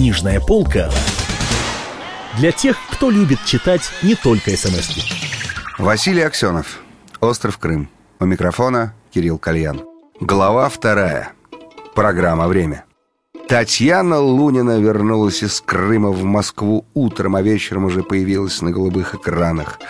Книжная полка для тех, кто любит читать не только смс -ки. Василий Аксенов. Остров Крым. У микрофона Кирилл Кальян. Глава вторая. Программа «Время». Татьяна Лунина вернулась из Крыма в Москву утром, а вечером уже появилась на голубых экранах.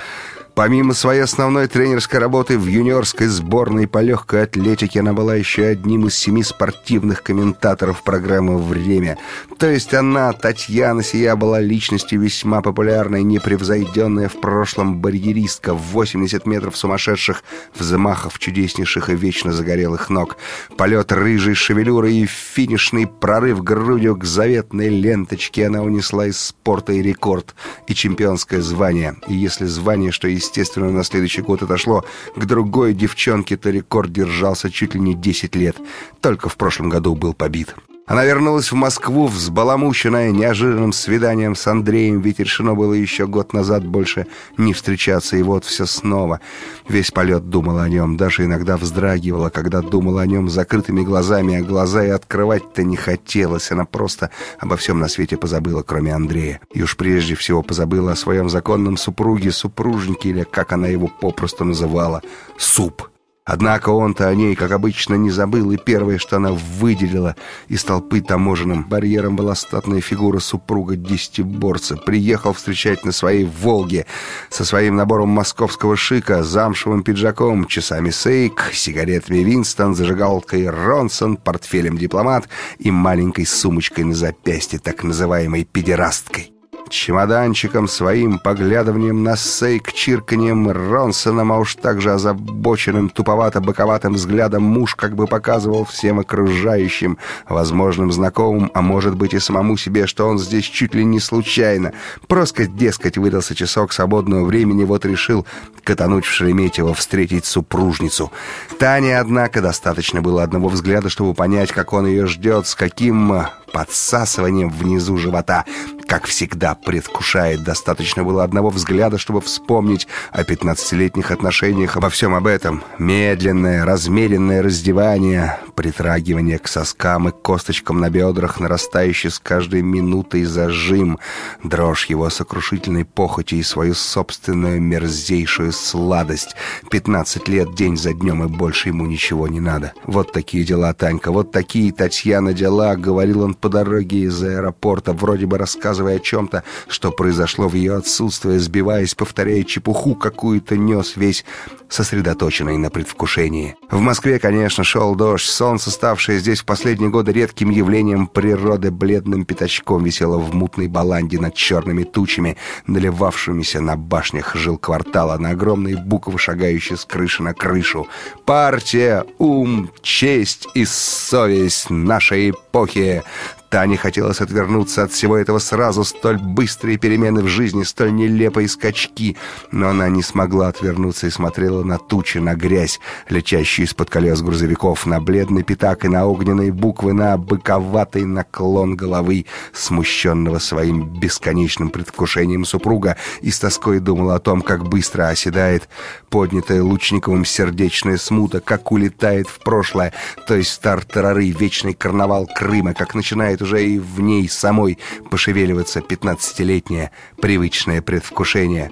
Помимо своей основной тренерской работы в юниорской сборной по легкой атлетике, она была еще одним из семи спортивных комментаторов программы «Время». То есть она, Татьяна сия, была личностью весьма популярной, непревзойденная в прошлом барьеристка в 80 метров сумасшедших взмахов чудеснейших и вечно загорелых ног. Полет рыжей шевелюры и финишный прорыв грудью к заветной ленточке она унесла из спорта и рекорд, и чемпионское звание. И если звание, что есть естественно, на следующий год отошло к другой девчонке, то рекорд держался чуть ли не 10 лет. Только в прошлом году был побит. Она вернулась в Москву, взбаламученная неожиданным свиданием с Андреем, ведь решено было еще год назад больше не встречаться, и вот все снова. Весь полет думал о нем, даже иногда вздрагивала, когда думала о нем закрытыми глазами, а глаза и открывать-то не хотелось. Она просто обо всем на свете позабыла, кроме Андрея. И уж прежде всего позабыла о своем законном супруге, супружнике, или как она его попросту называла, «суп». Однако он-то о ней, как обычно, не забыл, и первое, что она выделила из толпы таможенным барьером была статная фигура супруга десятиборца. Приехал встречать на своей «Волге» со своим набором московского шика, замшевым пиджаком, часами «Сейк», сигаретами «Винстон», зажигалкой «Ронсон», портфелем «Дипломат» и маленькой сумочкой на запястье, так называемой «педерасткой» чемоданчиком своим, поглядыванием на сейк, чирканием Ронсоном, а уж также озабоченным, туповато-боковатым взглядом муж как бы показывал всем окружающим, возможным знакомым, а может быть и самому себе, что он здесь чуть ли не случайно. Просто, дескать, выдался часок свободного времени, вот решил катануть в Шереметьево, встретить супружницу. Тане, однако, достаточно было одного взгляда, чтобы понять, как он ее ждет, с каким подсасыванием внизу живота. Как всегда, предвкушает. Достаточно было одного взгляда, чтобы вспомнить о пятнадцатилетних отношениях, обо всем об этом. Медленное, размеренное раздевание, притрагивание к соскам и косточкам на бедрах, нарастающий с каждой минутой зажим, дрожь его сокрушительной похоти и свою собственную мерзейшую сладость. Пятнадцать лет день за днем, и больше ему ничего не надо. Вот такие дела, Танька, вот такие, Татьяна, дела, говорил он по дороге из аэропорта, вроде бы рассказывая о чем-то, что произошло в ее отсутствие, сбиваясь, повторяя чепуху какую-то нес весь сосредоточенный на предвкушении. В Москве, конечно, шел дождь, солнце, ставшее здесь в последние годы редким явлением природы, бледным пятачком висело в мутной баланде над черными тучами, наливавшимися на башнях жилквартала, на огромные буквы, шагающие с крыши на крышу. «Партия, ум, честь и совесть нашей эпохи!» Тане хотелось отвернуться от всего этого сразу, столь быстрые перемены в жизни, столь нелепые скачки. Но она не смогла отвернуться и смотрела на тучи, на грязь, летящую из-под колес грузовиков, на бледный пятак и на огненные буквы, на быковатый наклон головы, смущенного своим бесконечным предвкушением супруга, и с тоской думала о том, как быстро оседает поднятая Лучниковым сердечная смута, как улетает в прошлое, то есть в тартарары, вечный карнавал Крыма, как начинает начинает уже и в ней самой пошевеливаться пятнадцатилетнее привычное предвкушение.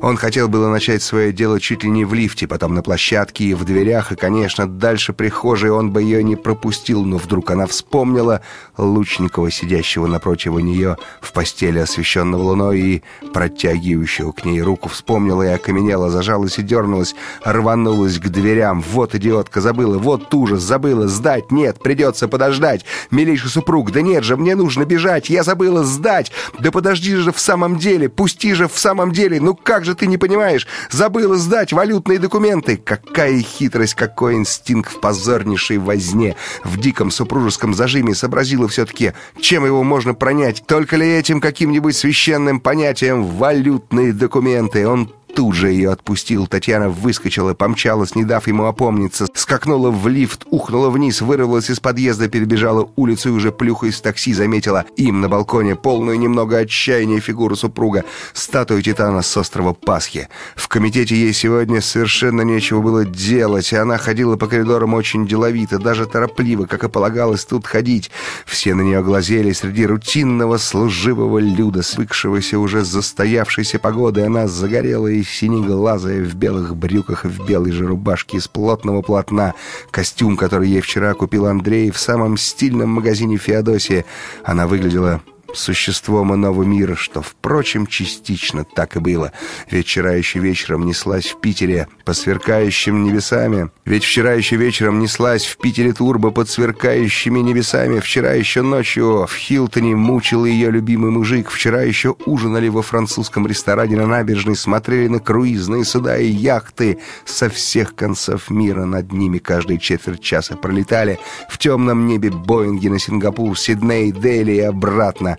Он хотел было начать свое дело чуть ли не в лифте, потом на площадке и в дверях, и, конечно, дальше прихожей он бы ее не пропустил, но вдруг она вспомнила Лучникова, сидящего напротив нее в постели, освещенного луной, и протягивающего к ней руку, вспомнила и окаменела, зажалась и дернулась, рванулась к дверям. Вот идиотка, забыла, вот ужас, забыла, сдать, нет, придется подождать. Милейший супруг, да нет же, мне нужно бежать, я забыла сдать. Да подожди же в самом деле, пусти же в самом деле, ну как же ты не понимаешь? Забыла сдать валютные документы. Какая хитрость, какой инстинкт в позорнейшей возне. В диком супружеском зажиме сообразила все-таки, чем его можно пронять. Только ли этим каким-нибудь священным понятием валютные документы? Он тут же ее отпустил. Татьяна выскочила, помчалась, не дав ему опомниться, скакнула в лифт, ухнула вниз, вырвалась из подъезда, перебежала улицу и уже плюхаясь в такси заметила им на балконе полную немного отчаяния фигуру супруга, статую Титана с острова Пасхи. В комитете ей сегодня совершенно нечего было делать, и она ходила по коридорам очень деловито, даже торопливо, как и полагалось тут ходить. Все на нее глазели среди рутинного служивого люда, свыкшегося уже с застоявшейся погодой. Она загорелая и синеглазая в белых брюках и в белой же рубашке из плотного полотна. Костюм, который ей вчера купил Андрей в самом стильном магазине Феодосии. Она выглядела существом иного мира, что, впрочем, частично так и было. Ведь вчера еще вечером неслась в Питере по сверкающим небесами. Ведь вчера еще вечером неслась в Питере турбо под сверкающими небесами. Вчера еще ночью в Хилтоне мучил ее любимый мужик. Вчера еще ужинали во французском ресторане на набережной, смотрели на круизные суда и яхты со всех концов мира. Над ними каждые четверть часа пролетали в темном небе Боинги на Сингапур, Сидней, Дели и обратно.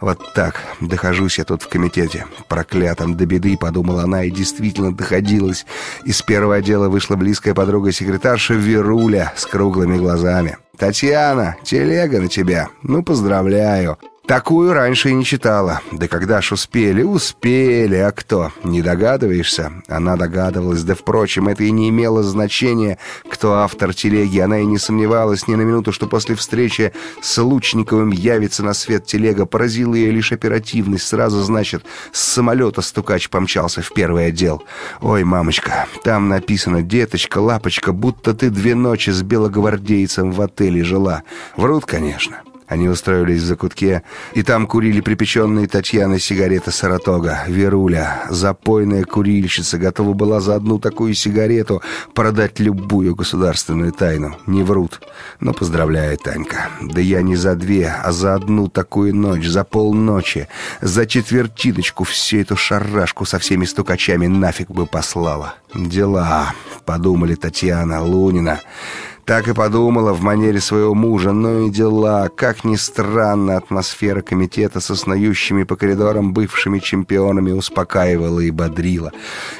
Вот так, дохожусь я тут в комитете. Проклятом до беды, подумала она, и действительно доходилась. Из первого отдела вышла близкая подруга-секретарша Веруля с круглыми глазами. «Татьяна, телега на тебя. Ну, поздравляю. Такую раньше и не читала. Да когда ж успели? Успели. А кто? Не догадываешься? Она догадывалась. Да, впрочем, это и не имело значения, кто автор телеги. Она и не сомневалась ни на минуту, что после встречи с Лучниковым явится на свет телега. Поразила ее лишь оперативность. Сразу, значит, с самолета стукач помчался в первый отдел. Ой, мамочка, там написано «Деточка, лапочка, будто ты две ночи с белогвардейцем в отеле жила». Врут, конечно. Они устроились в закутке, и там курили припеченные Татьяны сигареты Саратога. Веруля, запойная курильщица, готова была за одну такую сигарету продать любую государственную тайну. Не врут. Но поздравляю, Танька. Да я не за две, а за одну такую ночь, за полночи, за четвертиночку всю эту шарашку со всеми стукачами нафиг бы послала. Дела, подумали Татьяна Лунина. Так и подумала в манере своего мужа. Ну и дела. Как ни странно, атмосфера комитета со снующими по коридорам бывшими чемпионами успокаивала и бодрила.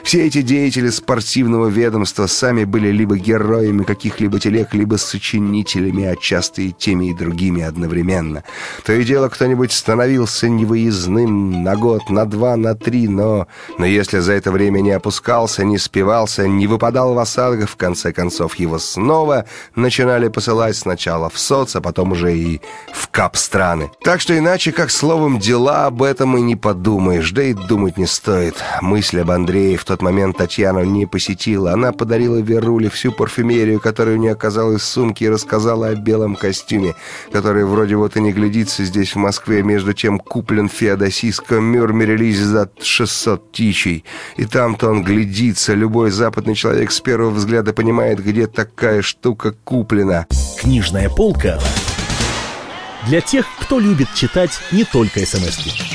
Все эти деятели спортивного ведомства сами были либо героями каких-либо телег, либо сочинителями, а часто и теми и другими одновременно. То и дело кто-нибудь становился невыездным на год, на два, на три, но... Но если за это время не опускался, не спивался, не выпадал в осадок, в конце концов его снова начинали посылать сначала в соц, а потом уже и в кап-страны. Так что иначе, как словом «дела», об этом и не подумаешь, да и думать не стоит. Мысль об Андрее в тот момент Татьяну не посетила. Она подарила Веруле всю парфюмерию, которая у нее оказалась в сумке, и рассказала о белом костюме, который вроде вот и не глядится здесь, в Москве, между тем куплен в феодосийском мюрмере за 600 тичей. И там-то он глядится. Любой западный человек с первого взгляда понимает, где такая штука куплена. Книжная полка для тех, кто любит читать не только смс -ки.